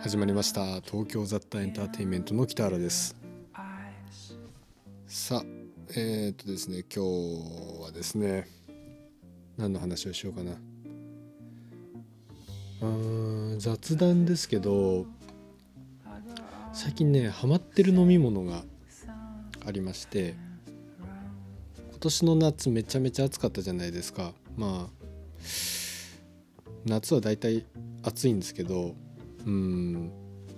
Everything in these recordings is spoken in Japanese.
始まりました。東京雑多エンターテインメントの北原です。さあえー、っとですね今日はですね何の話をしようかな。うん雑談ですけど最近ねハマってる飲み物がありまして今年の夏めちゃめちゃ暑かったじゃないですか。まあ夏はだいたい暑いんですけどうん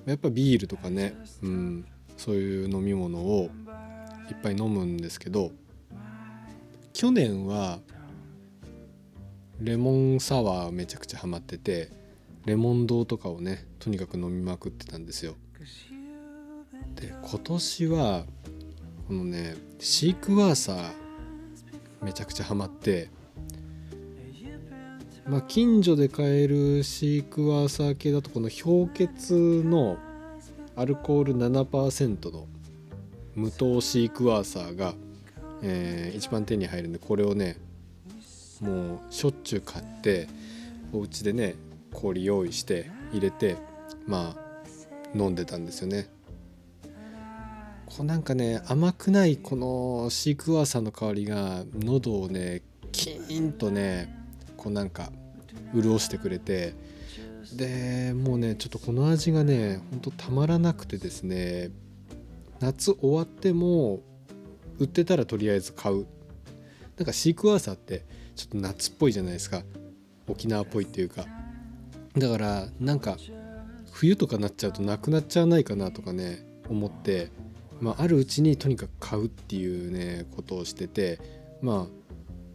やっぱビールとかね、うん、そういう飲み物をいっぱい飲むんですけど去年はレモンサワーめちゃくちゃハマっててレモン堂とかをねとにかく飲みまくってたんですよ。で今年はこのねシークワーサーめちゃくちゃハマってまあ、近所で買えるシークワーサー系だとこの氷結のアルコール7%の無糖シークワーサーが、えー、一番手に入るんでこれをねもうしょっちゅう買ってお家でね氷用意して入れてまあ飲んでたんですよね。こうなんかね甘くないこのシークワーサーの香りが喉をねキーンとねこうなんか潤してくれてでもうねちょっとこの味がねほんとたまらなくてですね夏終わっても売ってたらとりあえず買う。なんかシークワーサーってちょっと夏っぽいじゃないですか。沖縄っぽいっていうか。だからなんか冬とかなっちゃうとなくなっちゃわないかなとかね思って、まあ、あるうちにとにかく買うっていうねことをしててまあ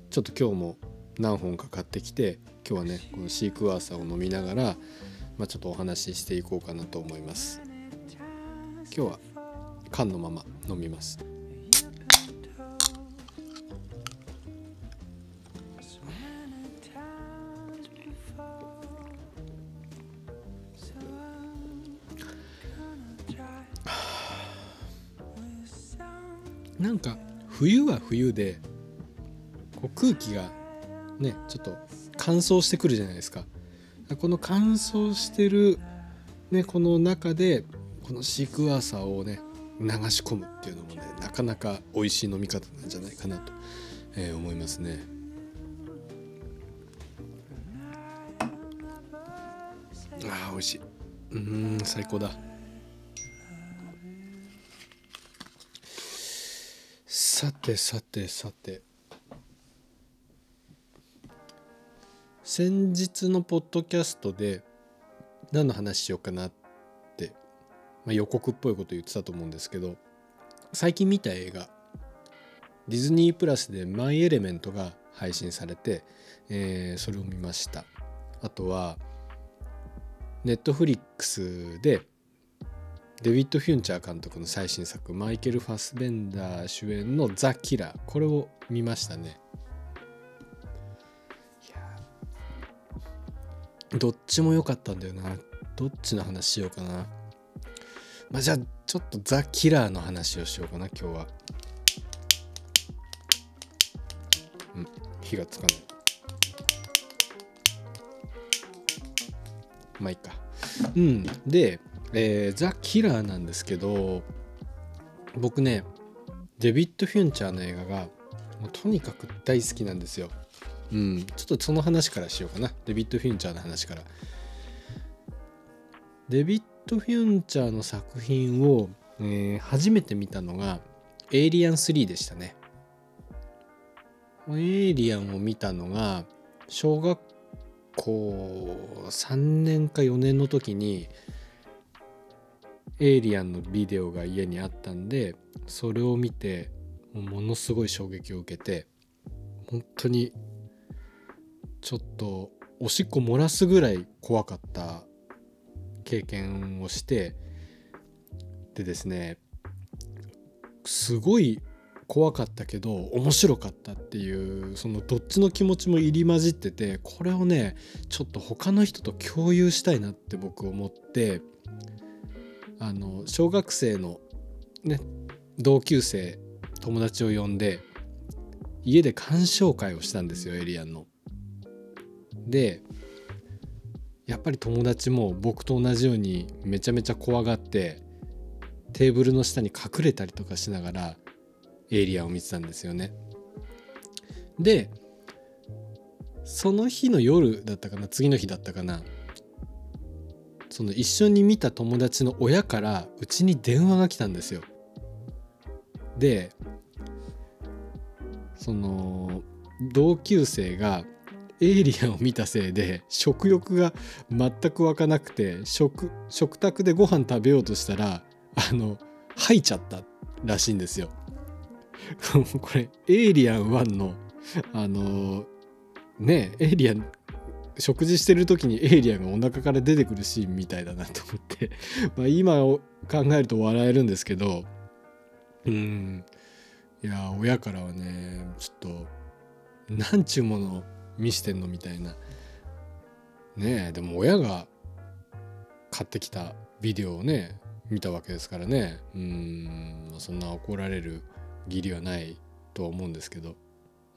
ちょっと今日も何本か買ってきて今日はねこのシークワーサーを飲みながら、まあ、ちょっとお話ししていこうかなと思います。今日は缶のまま飲みます。なんか冬は冬でこう空気がねちょっと乾燥してくるじゃないですか。この乾燥してる、ね、この中でこのシークワーサーをね流し込むっていうのもねなかなか美味しい飲み方なんじゃないかなと、えー、思いますね。あー美味しい。うん最高だ。さてさてさて。先日のポッドキャストで何の話しようかなって、まあ、予告っぽいこと言ってたと思うんですけど最近見た映画ディズニープラスで「マイ・エレメント」が配信されて、えー、それを見ました。あとはネットフリックスでデビッド・フュンチャー監督の最新作マイケル・ファスベンダー主演の「ザ・キラー」これを見ましたね。どっちも良かったんだよな。どっちの話しようかな。まあじゃあちょっとザ・キラーの話をしようかな今日は。うん火がつかない。まあいいか。うんで、えー、ザ・キラーなんですけど僕ねデビッド・フュンチャーの映画がもうとにかく大好きなんですよ。うん、ちょっとその話からしようかな。デビッド・フィンチャーの話から。デビッド・フィンチャーの作品を、えー、初めて見たのが「エイリアン3」でしたね。エイリアンを見たのが小学校3年か4年の時にエイリアンのビデオが家にあったんでそれを見てものすごい衝撃を受けて本当にちょっとおしっこ漏らすぐらい怖かった経験をしてでですねすごい怖かったけど面白かったっていうそのどっちの気持ちも入り混じっててこれをねちょっと他の人と共有したいなって僕思ってあの小学生のね同級生友達を呼んで家で鑑賞会をしたんですよエリアンの。でやっぱり友達も僕と同じようにめちゃめちゃ怖がってテーブルの下に隠れたりとかしながらエリアを見てたんですよね。でその日の夜だったかな次の日だったかなその一緒に見た友達の親からうちに電話が来たんですよ。でその同級生がエイリアンを見たせいで食欲が全く湧かなくて食食卓でご飯食べようとしたらあの吐いちゃったらしいんですよ。これエイリアン1のあのねエイリアン食事してる時にエイリアンがお腹から出てくるシーンみたいだなと思って まあ今考えると笑えるんですけどうんいや親からはねちょっとなんちゅうもの見してんのみたいな。ねえでも親が買ってきたビデオをね見たわけですからね。うんそんな怒られる義理はないとは思うんですけど。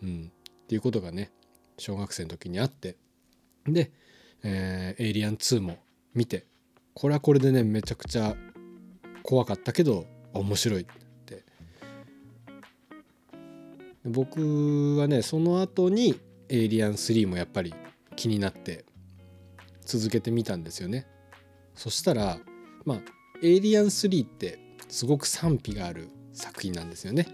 うんっていうことがね小学生の時にあって。で、えー、エイリアン2も見てこれはこれでねめちゃくちゃ怖かったけど面白いって。僕はねその後にエイリアン3もやっぱり気になって続けてみたんですよね。そしたらまあエイリアン3ってすごく賛否がある作品なんですよね。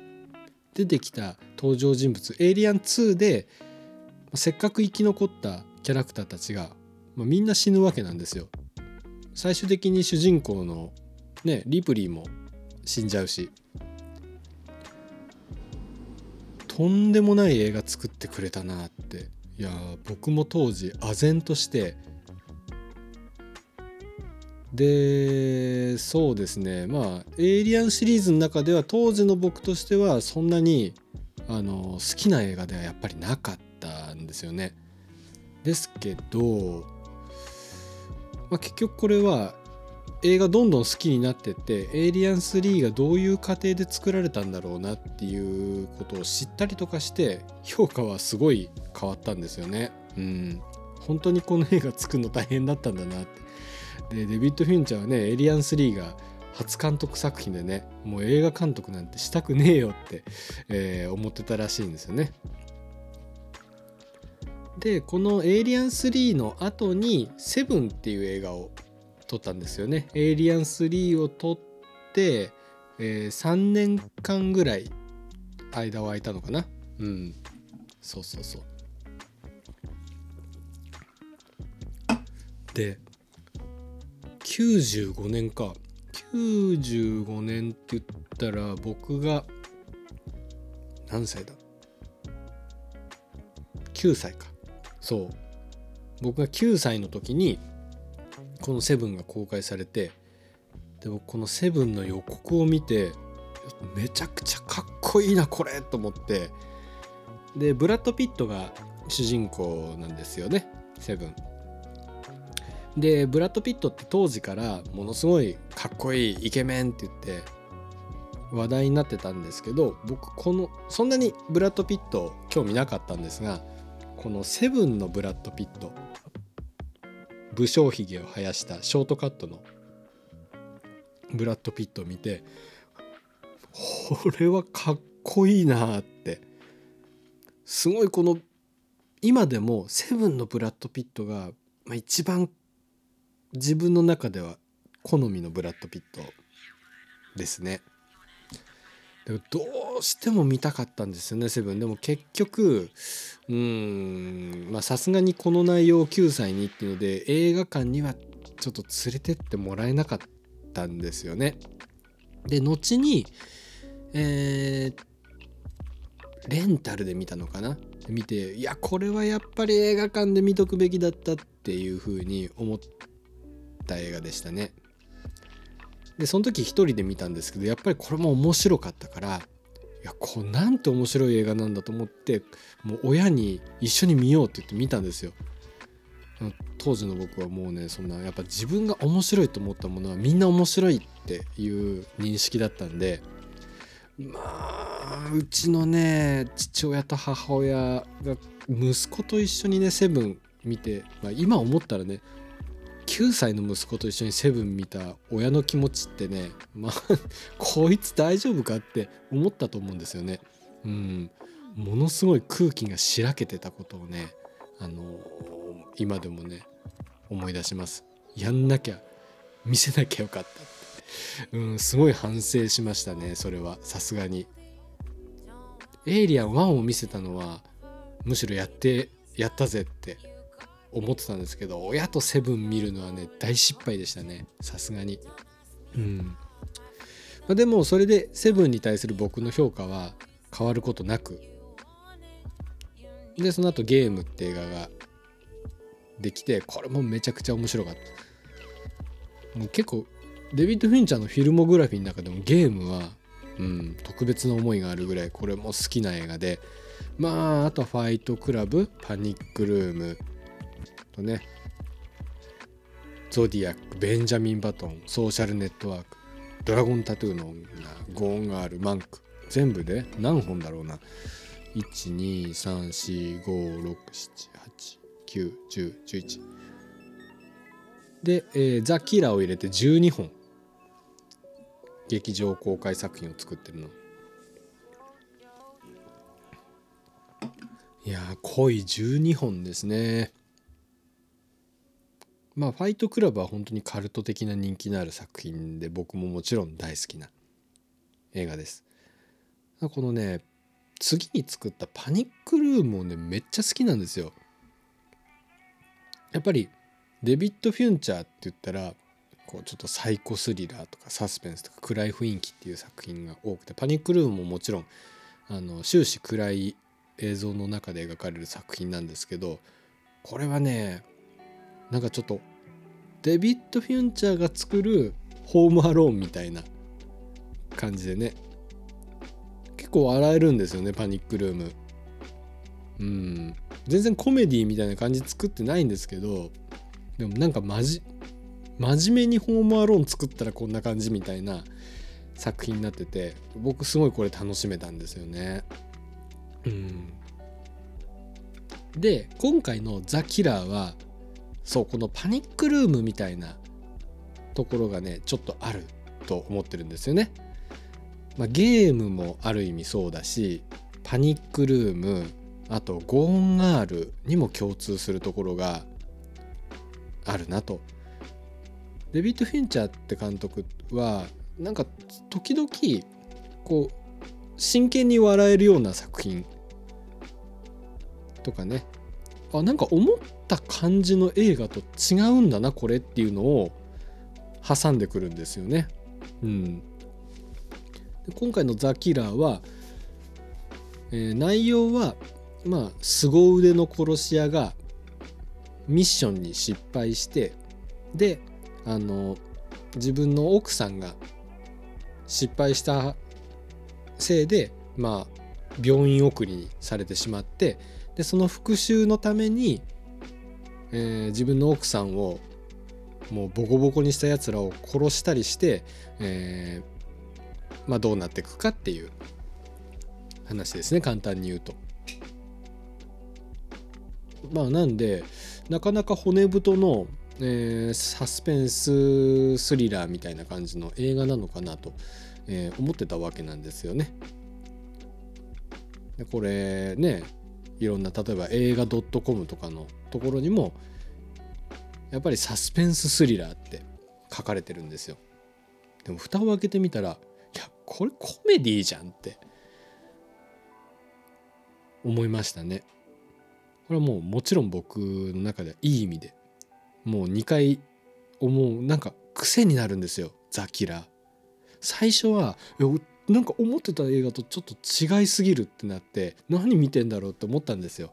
出てきた登場人物エイリアン2でせっかく生き残ったキャラクターたちが、まあ、みんな死ぬわけなんですよ。最終的に主人公のねリプリーも死んじゃうしとんでもない映画作ってくれたなって。いや僕も当時唖然として。でそうですね。まあ「エイリアン」シリーズの中では当時の僕としてはそんなにあの好きな映画ではやっぱりなかったんですよね。ですけど、まあ、結局これは映画どんどん好きになってって「エイリアン3」がどういう過程で作られたんだろうなっていうことを知ったりとかして評価はすごい変わったんですよね。うん、本当にこの映画作るの大変だったんだなって。でデビッド・フィンチャーはね「エイリアン3」が初監督作品でねもう映画監督なんてしたくねえよって、えー、思ってたらしいんですよね。でこの「エイリアン3」の後に「セブン」っていう映画を撮ったんですよね。エイリアン3を撮って、えー、3年間ぐらい間を空いたのかな。うん。そうそうそう。で95年か95年って言ったら僕が何歳だ？9歳かそう僕が9歳の時にこの「セブンが公開されてで僕この「セブンの予告を見てめちゃくちゃかっこいいなこれと思って。でブラッド・ピットが主人公なんですよねセブン。でブラッド・ピットって当時からものすごいかっこいいイケメンって言って話題になってたんですけど僕このそんなにブラッド・ピット興味なかったんですがこのセブンのブラッド・ピット武将ひげを生やしたショートカットのブラッド・ピットを見てこれはかっこいいなってすごいこの今でもセブンのブラッド・ピットが、一番自分の中では好みのブラッド・ピットですね。どうしても見たかったんですよねセブンでも結局うんまあさすがにこの内容を9歳にっていうので映画館にはちょっと連れてってもらえなかったんですよね。で後にえー、レンタルで見たのかな？見ていやこれはやっぱり映画館で見とくべきだったっていうふうに思った映画でしたね。でその時一人で見たんですけどやっぱりこれも面白かったからいやこうなんて面白い映画なんだと思ってもう親に一緒に見ようって言って見たんですよ。当時の僕はもうねそんなやっぱ自分が面白いと思ったものはみんな面白いっていう認識だったんでまあうちのね父親と母親が息子と一緒にね「セブン見て、まあ、今思ったらね9歳の息子と一緒にセブン見た親の気持ちってねまあ こいつ大丈夫かって思ったと思うんですよね。うん、ものすごい空気がしらけてたことをね、あのー、今でもね思い出します。やんなきゃ見せなきゃよかったって、うん、すごい反省しましたねそれはさすがに。エイリアン1を見せたのはむしろやってやったぜって思ってたんですけど親とセブン見るのはね大失敗でしたね。さすがに。うん。まあ、でもそれでセブンに対する僕の評価は変わることなく。でその後ゲームって映画ができてこれもめちゃくちゃ面白かった。もう結構デビッド・フィンチャーのフィルモグラフィーの中でもゲームは、うん、特別な思いがあるぐらいこれも好きな映画で。まああとファイトクラブパニックルームとね。ゾディアックベンジャミン・バトンソーシャルネットワークドラゴンタトゥーの女ゴーンガールマンク全部で何本だろうな1234567891011で、えー、ザ・キラーを入れて12本。劇場公開作品を作ってるの。いや濃い12本ですね。まあファイトクラブは本当にカルト的な人気のある作品で僕ももちろん大好きな映画です。このね次に作ったパニックルームをねめっちゃ好きなんですよ。やっぱりデビッド・フュンチャーって言ったらこうちょっとサイコスリラーとかサスペンスとか暗い雰囲気っていう作品が多くてパニックルームももちろんあの終始暗い映像の中で描かれる作品なんですけどこれはねなんかちょっとデビッド・フュンチャーが作るホームアローンみたいな感じでね。結構笑えるんですよねパニックルーム。うん。全然コメディみたいな感じ作ってないんですけどでもなんかまじ真面目にホームアローン作ったらこんな感じみたいな作品になってて僕すごいこれ楽しめたんですよね。うん。で今回の「ザ・キラーはそうこのパニックルームみたいなところがねちょっとあると思ってるんですよね。まあ、ゲームもある意味そうだしパニックルームあとゴーンガールにも共通するところがあるなと。デビッド・フィンチャーって監督はなんか時々こう真剣に笑えるような作品とかねあなんか思った感じの映画と違うんだなこれっていうのを挟んでくるんですよね。うん、で今回の「ザ・キラーは」えー、内容はまあ凄腕の殺し屋がミッションに失敗してであの自分の奥さんが失敗したせいでまあ病院送りにされてしまってでその復讐のために、えー、自分の奥さんをもうボコボコにしたやつらを殺したりして、えー、まあ、どうなっていくかっていう話ですね簡単に言うと。まあなんでなかなか骨太の、えー、サスペンススリラーみたいな感じの映画なのかなと、えー、思ってたわけなんですよね。でこれねいろんな例えば映画 .com とかのところにもやっぱりサスペンススリラーって書かれてるんですよ。でも蓋を開けてみたらいやこれコメディーじゃんって思いましたね。これはもうもちろん僕の中ではいい意味でもう2回思うなんか癖になるんですよザ・キラ最初はなんか思ってた映画とちょっと違いすぎるってなって何見てんだろうって思ったんですよ。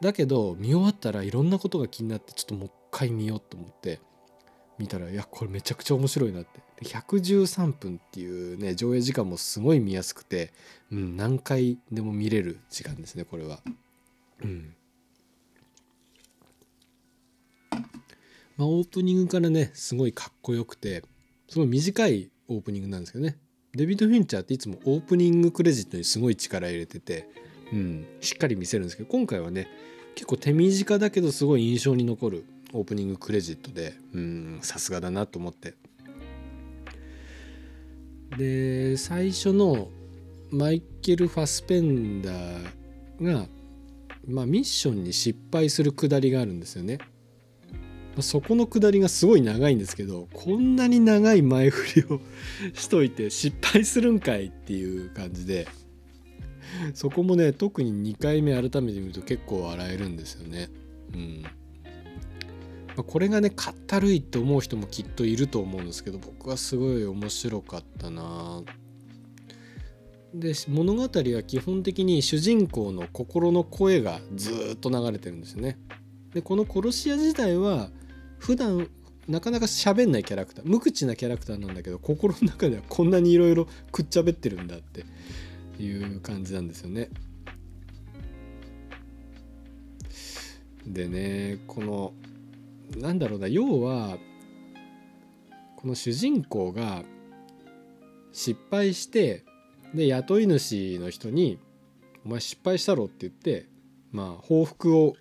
だけど見終わったらいろんなことが気になってちょっともう一回見ようと思って見たらいやこれめちゃくちゃ面白いなって。113分っていうね上映時間もすごい見やすくて、うん、何回でも見れる時間ですねこれは。うん。まあ、オープニングからねすごいかっこよくてすごい短いオープニングなんですけどね。デビッド・フィンチャーっていつもオープニングクレジットにすごい力入れてて、うん、しっかり見せるんですけど今回はね結構手短だけどすごい印象に残るオープニングクレジットでさすがだなと思ってで最初のマイケル・ファスペンダーが、まあ、ミッションに失敗するくだりがあるんですよね。そこのくだりがすごい長いんですけどこんなに長い前振りをしといて失敗するんかいっていう感じでそこもね特に2回目改めて見ると結構笑えるんですよね。うんまあ、これがねかったるいって思う人もきっといると思うんですけど僕はすごい面白かったなで物語は基本的に主人公の心の声がずっと流れてるんですよね。でこの殺し屋自体は普段なかなか喋んないキャラクター無口なキャラクターなんだけど心の中ではこんなにいろいろくっちゃべってるんだっていう感じなんですよね。でねこのなんだろうな要はこの主人公が失敗してで雇い主の人に「お前失敗したろ」って言ってまあ報復を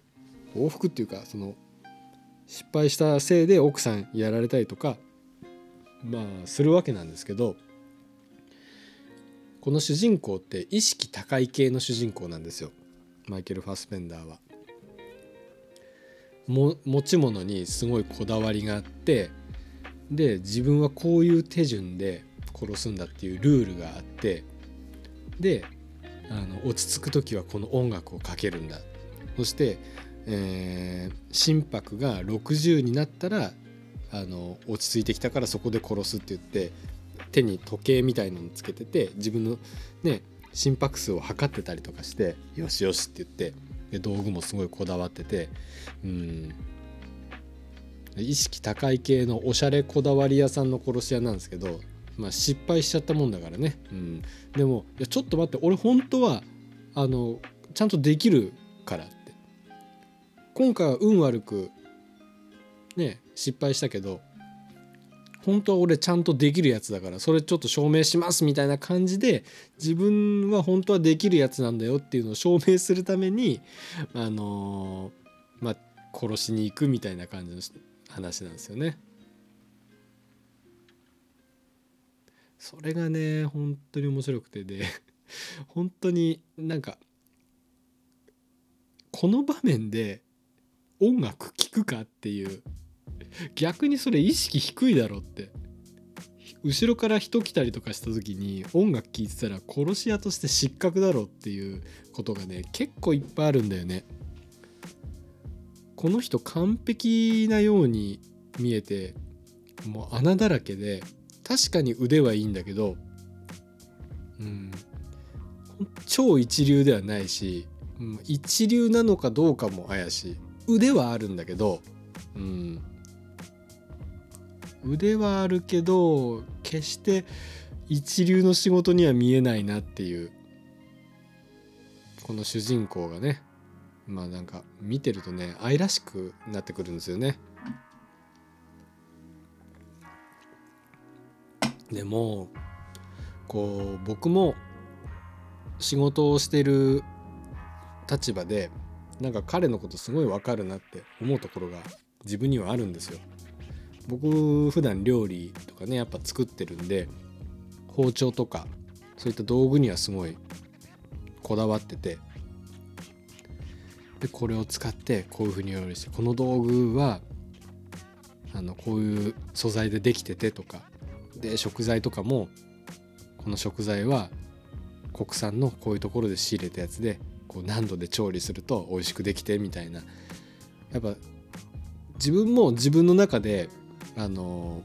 報復っていうかその失敗したせいで奥さんやられたりとかまあするわけなんですけどこの主人公って意識高い系の主人公なんですよマイケル・ファスペンダーは。も持ち物にすごいこだわりがあってで自分はこういう手順で殺すんだっていうルールがあってであの落ち着く時はこの音楽をかけるんだそして、えー、心拍が60になったらあの落ち着いてきたからそこで殺すって言って手に時計みたいのをつけてて自分のね心拍数を測ってたりとかしてよしよしって言ってで道具もすごいこだわっててうん。意識高い系のおしゃれこだわり屋さんの殺し屋なんですけど、まあ、失敗しちゃったもんだからね、うん、でもいやちょっと待って俺本当はあのちゃんとできるから今回は運悪くね失敗したけど本当は俺ちゃんとできるやつだからそれちょっと証明しますみたいな感じで自分は本当はできるやつなんだよっていうのを証明するためにあのー、まあ殺しに行くみたいな感じの話なんですよね。それがね本当に面白くてで本当になんかこの場面で音楽聴くかっていう。逆にそれ意識低いだろって。後ろから人来たりとかした時に音楽聴いてたら殺し屋として失格だろっていうことがね結構いっぱいあるんだよね。この人完璧なように見えてもう穴だらけで確かに腕はいいんだけどうん超一流ではないし、うん、一流なのかどうかも怪しい。腕はあるんだけどうん腕はあるけど決して一流の仕事には見えないなっていうこの主人公がねまあなんか見てるとね愛らしくなってくるんですよね。でもこう僕も仕事をしてる立場でなんか彼のことすごいわかるなって思うところが自分にはあるんですよ。僕普段料理とかねやっぱ作ってるんで包丁とかそういった道具にはすごいこだわっててでこれを使ってこういうふうに料理してこの道具はあのこういう素材でできててとかで食材とかもこの食材は国産のこういうところで仕入れたやつでこう何度で調理すると美味しくできてみたいなやっぱ自分も自分の中であの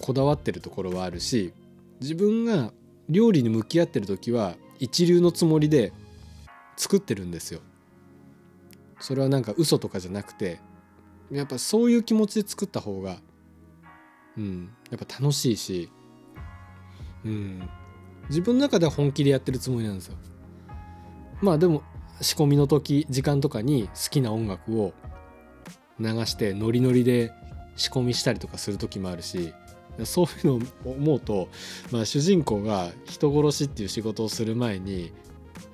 こだわってるところはあるし自分が料理に向き合ってる時は一流のつもりで作ってるんですよ。それはなんか嘘とかじゃなくてやっぱそういう気持ちで作った方がうんやっぱ楽しいしうん自分の中では本気でやってるつもりなんですよ。まあでも仕込みの時時間とかに好きな音楽を流してノリノリで仕込みしたりとかする時もあるしそういうのを思うと、まあ、主人公が人殺しっていう仕事をする前に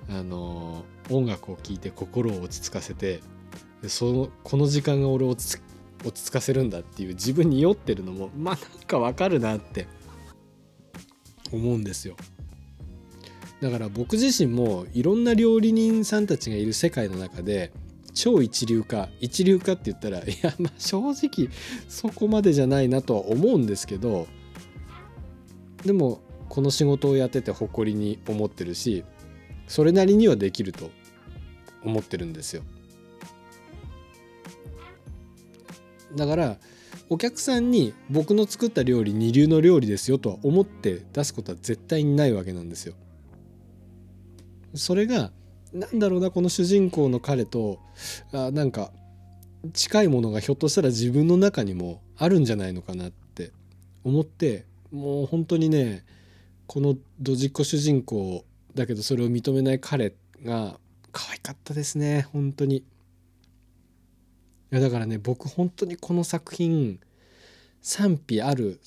あの音楽を聴いて心を落ち着かせてそのこの時間が俺落ち落ち着かせるんだっていう自分に酔ってるのもまあなんかわかるなって思うんですよ。だから僕自身もいろんな料理人さんたちがいる世界の中で超一流か一流かって言ったらいやまあ正直そこまでじゃないなとは思うんですけどでもこの仕事をやってて誇りに思ってるしそれなりにはできると思ってるんですよだからお客さんに僕の作った料理二流の料理ですよとは思って出すことは絶対にないわけなんですよ。それがなんだろうなこの主人公の彼とあなんか近いものがひょっとしたら自分の中にもあるんじゃないのかなって思ってもう本当にねこのドジっ子主人公だけどそれを認めない彼が可愛かったですね本当にい。やだからね僕本当にこの作品賛否ある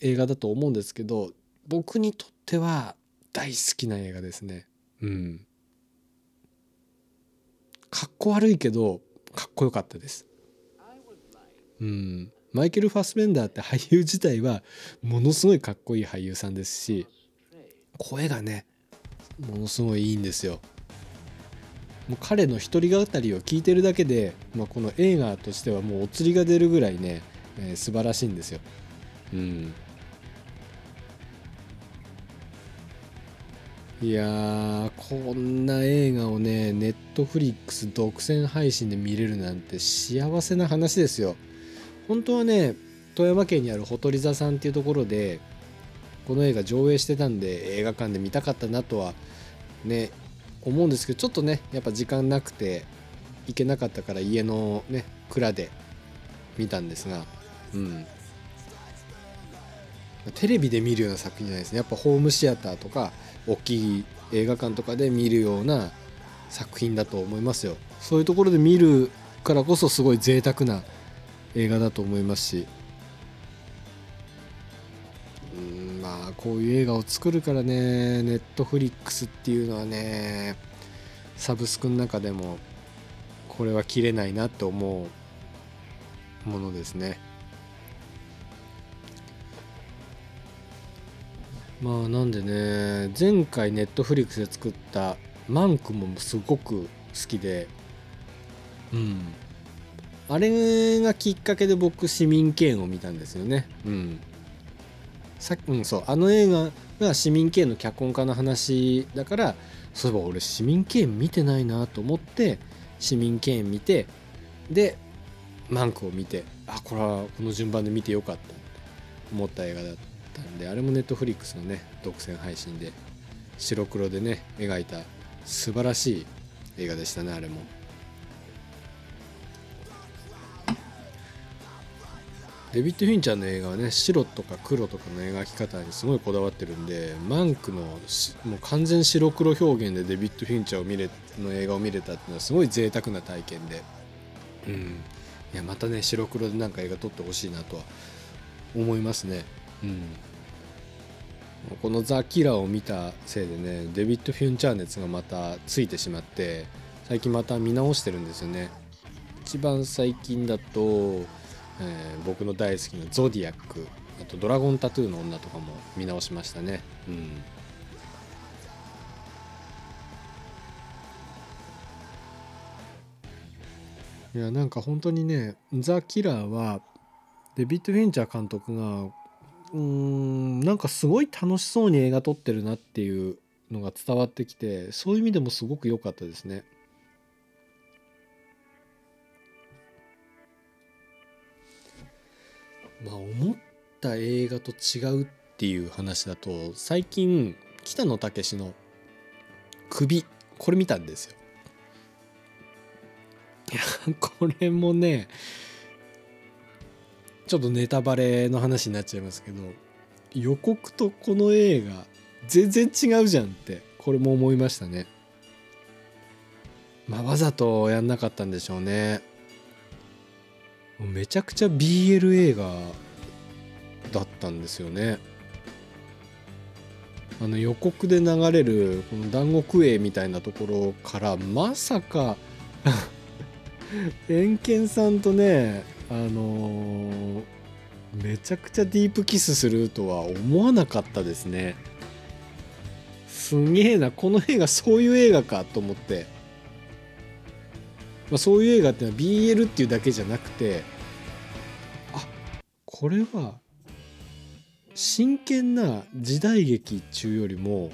映画だと思うんですけど僕にとっては大好きな映画ですねうん。かっこ悪いけどかっこよかったです。うん。マイケル・ファスベンダーって俳優自体はものすごいかっこいい俳優さんですし声がねものすごいいいんですよ。もう彼の一人語りを聞いてるだけで、まあ、この映画としてはもうお釣りが出るぐらいね、えー、素晴らしいんですよ。うん。いやこんな映画をねネットフリックス独占配信で見れるなんて幸せな話ですよ。本当はね富山県にあるほとり座さんっていうところでこの映画上映してたんで映画館で見たかったなとはね思うんですけどちょっとねやっぱ時間なくて行けなかったから家のね蔵で見たんですがうんテレビで見るような作品じゃないですねやっぱホームシアターとか大きい映画館とかで見るような作品だと思いますよ。そういうところで見るからこそすごい贅沢な映画だと思いますし。うんまあこういう映画を作るからねネットフリックスっていうのはねサブスクの中でもこれは切れないなって思うものですね。まあなんでね前回ネットフリックスで作ったマンクもすごく好きでうん。あれがきっかけで僕市民権を見たんですよね。うん。さうん、そう。あの映画が市民権の脚本家の話だからそういえば俺市民権見てないなと思って市民権見てでマンクを見てあこれはこの順番で見てよかったって思った映画だったんであれもネットフリックスのね独占配信で白黒でね描いた素晴らしい映画でしたねあれも。デビッド・フィンチャーの映画はね白とか黒とかの描き方にすごいこだわってるんでマンクのもう完全白黒表現でデビッド・フィンチャーを見れの映画を見れたっていうのはすごい贅沢な体験で。うん。いやまたね白黒でなんか映画撮ってほしいなとは思いますね。うんこの「ザ・キラー」を見たせいでねデビッド・フィンチャー熱がまたついてしまって最近また見直してるんですよね。一番最近だとえー、僕の大好きなゾディアックあとドラゴンタトゥーの女とかも見直しましたね。うん。いやなんか本当にね「ザ・キラー」はデビッド・フィンチャー監督がうんなんかすごい楽しそうに映画撮ってるなっていうのが伝わってきてそういう意味でもすごく良かったですね。まあ思った映画と違うっていう話だと最近北野武の首これ見たんですよ。いや これもねちょっとネタバレの話になっちゃいますけど予告とこの映画全然違うじゃんってこれも思いましたね。まあわざとやんなかったんでしょうね。めちゃくちゃ BL 映画だったんですよね。あの予告で流れるこの南国営みたいなところからまさか エンケンさんとねあのーめちゃくちゃディープキスするとは思わなかったですね。すげえなこの映画そういう映画かと思って、まあ、そういう映画ってのは BL っていうだけじゃなくてあこれは真剣な時代劇っちゅうよりも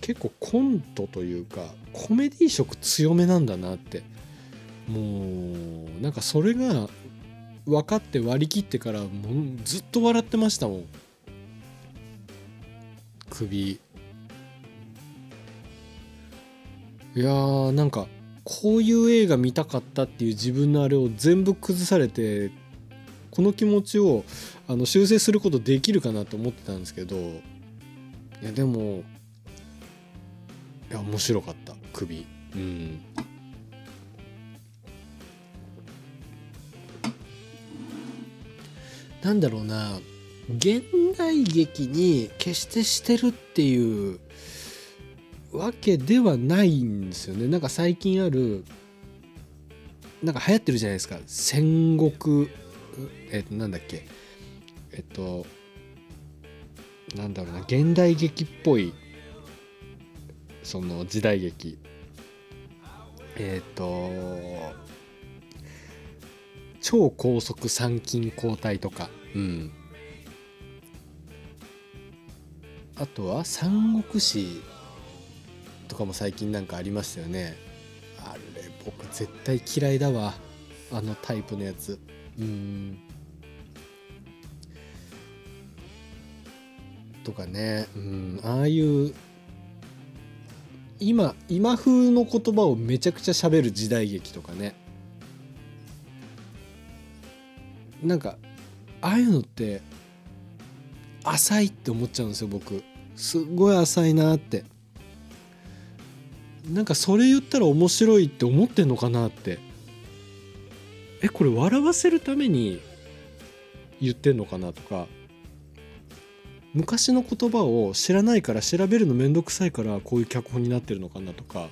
結構コントというかコメディ色強めなんだなって。もうなんかそれが分かって割り切ってからもうずっと笑ってましたもん。首。いやーなんかこういう映画見たかったっていう自分のあれを全部崩されてこの気持ちをあの修正することできるかなと思ってたんですけど。いやでもいや面白かった首。うん。なんだろうな現代劇に決してしてるっていうわけではないんですよね。なんか最近あるなんか流行ってるじゃないですか。戦国えっとなんだっけ。えっとなんだろうな。現代劇っぽいその時代劇。えっと超高速参勤交代とか。うん。あとは三国志とかも最近なんかありましたよね。あれ僕絶対嫌いだわ。あのタイプのやつ。うん。とかね。うん。ああいう今今風の言葉をめちゃくちゃ喋る時代劇とかねなんかああいうのって浅いって思っちゃうんですよ僕。すごい浅いなって。なんかそれ言ったら面白いって思ってんのかなって。えこれ笑わせるために言ってんのかなとか。昔の言葉を知らないから調べるのめんどくさいからこういう脚本になってるのかなとか。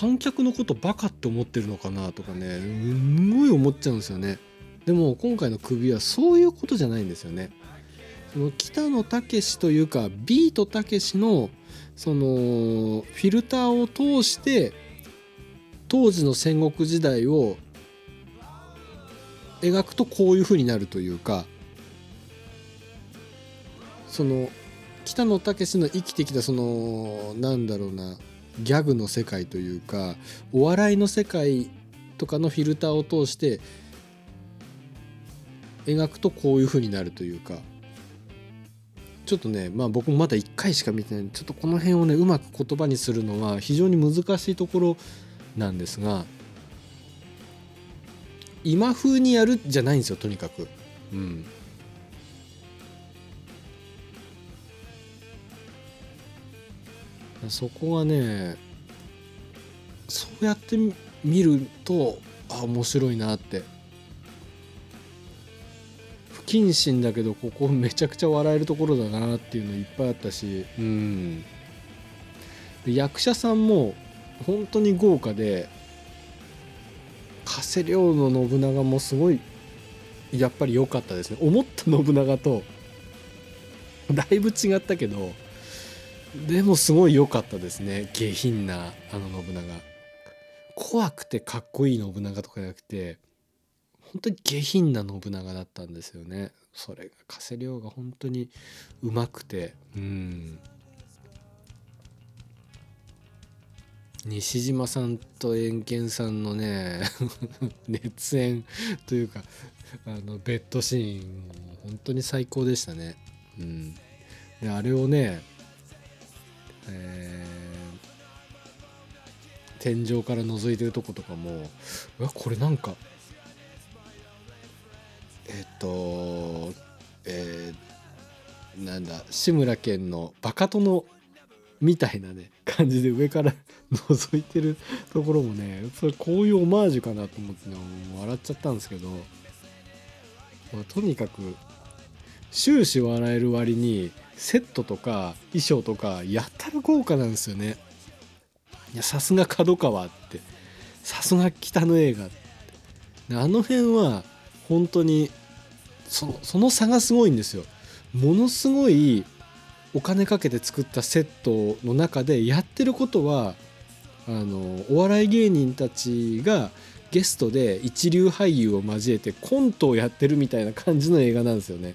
観客のことバカって思ってるのかなとかねすごい思っちゃうんですよね。でも今回の首はそういうことじゃないんですよね。その北野武というかビートたけしのそのフィルターを通して当時の戦国時代を描くとこういう風になるというかその北野武の生きてきたそのなんだろうなギャグの世界というかお笑いの世界とかのフィルターを通して描くとこういう風になるというか。ちょっとねまあ僕もまだ1回しか見てない。ちょっとこの辺をねうまく言葉にするのは非常に難しいところなんですが今風にやるじゃないんですよとにかく。うん。そこがねそうやって見るとあ面白いなって。不謹慎だけどここめちゃくちゃ笑えるところだなっていうのいっぱいあったし。うん。で役者さんも本当に豪華で加瀬亮の信長もすごいやっぱり良かったですね。思った信長とだいぶ違ったけどでもすごい良かったですね。下品なあの信長。怖くてかっこいい信長とかじゃなくて本当に下品な信長だったんですよね。それが加瀬亮が本当にうまくて。うん。西島さんと円健さんのね 熱演というかあのベッドシーン本当に最高でしたね。うん、であれをね、え天井から覗いてるとことかもうわこれなんかえっとえーなんだ志村けんのバカ殿みたいなね感じで上から 覗いてるところもねそれこういうオマージュかなと思ってねもう笑っちゃったんですけど、まあとにかく終始笑える割にセットとか衣装とかやたら豪華なんですよね。いやさすが角川って。さすが北の映画って。あの辺は本当にそのその差がすごいんですよ。ものすごいお金かけて作ったセットの中でやってることはあのお笑い芸人たちがゲストで一流俳優を交えてコントをやってるみたいな感じの映画なんですよね。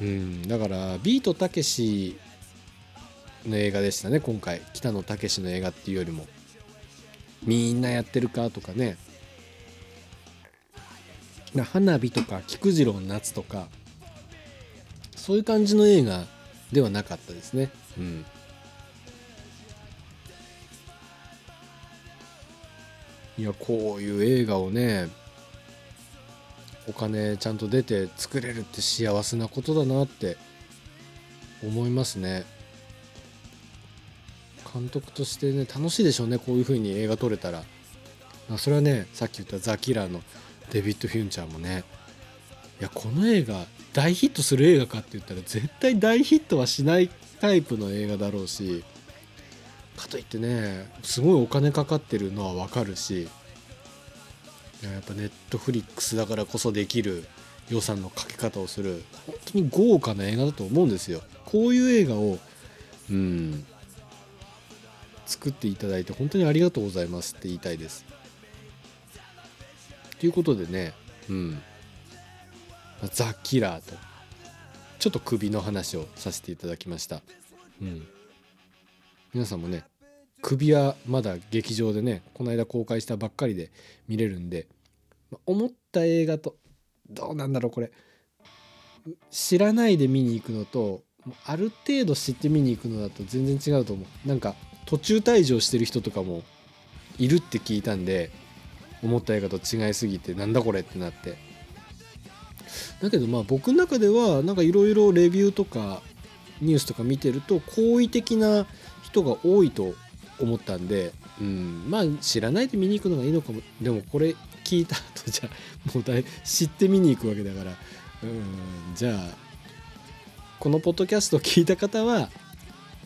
うん、だからビートたけしの映画でしたね今回。北野武の映画っていうよりも。みんなやってるかとかね。花火とか菊次郎の夏とか。そういう感じの映画ではなかったですね。うん。いやこういう映画をねお金ちゃんと出て作れるって幸せなことだなって思いますね。監督としてね楽しいでしょうねこういう風に映画撮れたら。それはねさっき言ったザ・キラーのデビッド・フュンチャーもね。いやこの映画大ヒットする映画かって言ったら絶対大ヒットはしないタイプの映画だろうし。かといってねすごいお金かかってるのは分かるし。やっぱネットフリックスだからこそできる予算のかけ方をする本当に豪華な映画だと思うんですよ。こういう映画をうん作っていただいて本当にありがとうございますって言いたいです。ということでねうん。ザ・キラーとちょっと首の話をさせていただきました。うん。皆さんもね首はまだ劇場でねこの間公開したばっかりで見れるんで思った映画とどうなんだろうこれ。知らないで見に行くのとある程度知って見に行くのだと全然違うと思う。なんか途中退場してる人とかもいるって聞いたんで思った映画と違いすぎてなんだこれってなって。だけどまあ僕の中ではなんかいろいろレビューとかニュースとか見てると好意的な人が多いと思ったんで、うん、まあ知らないで見に行くのがいいのかもでもこれ聞いた後じゃもうだい 知って見に行くわけだからうんじゃあこのポッドキャストを聞いた方は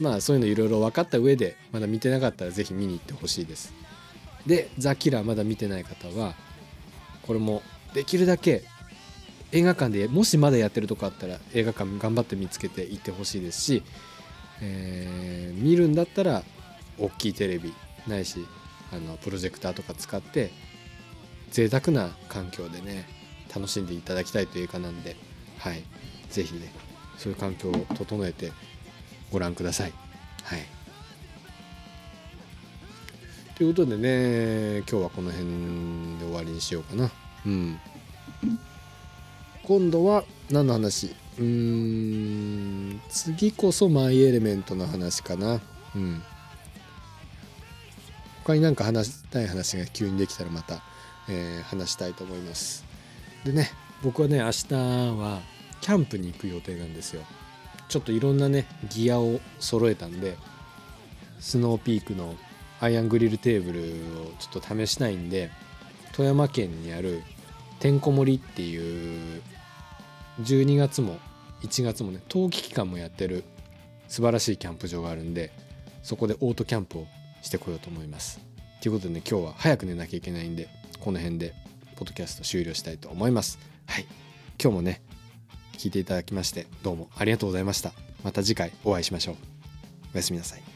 まあそういうのいろいろ分かった上でまだ見てなかったら是非見に行ってほしいです。で「ザ・キラー」まだ見てない方はこれもできるだけ映画館でもしまだやってるとこあったら映画館頑張って見つけて行ってほしいですし、えー、見るんだったら大きいテレビないしあのプロジェクターとか使って贅沢な環境でね楽しんでいただきたいという映画なんではい是非ねそういう環境を整えてご覧ください。はいということでね今日はこの辺で終わりにしようかな。うん今度は何の話？うーん次こそマイエレメントの話かな。うん他になんか話したい話が急にできたらまた、えー、話したいと思います。でね僕はね明日はキャンプに行く予定なんですよ。ちょっといろんなねギアを揃えたんでスノーピークのアイアングリルテーブルをちょっと試したいんで富山県にあるてんこ盛りっていう12月も1月もね冬季期間もやってる素晴らしいキャンプ場があるんでそこでオートキャンプをしてこようと思います。ということでね今日は早く寝なきゃいけないんでこの辺でポッドキャスト終了したいと思います。はい今日もね聞いていただきましてどうもありがとうございました。また次回お会いしましょう。おやすみなさい。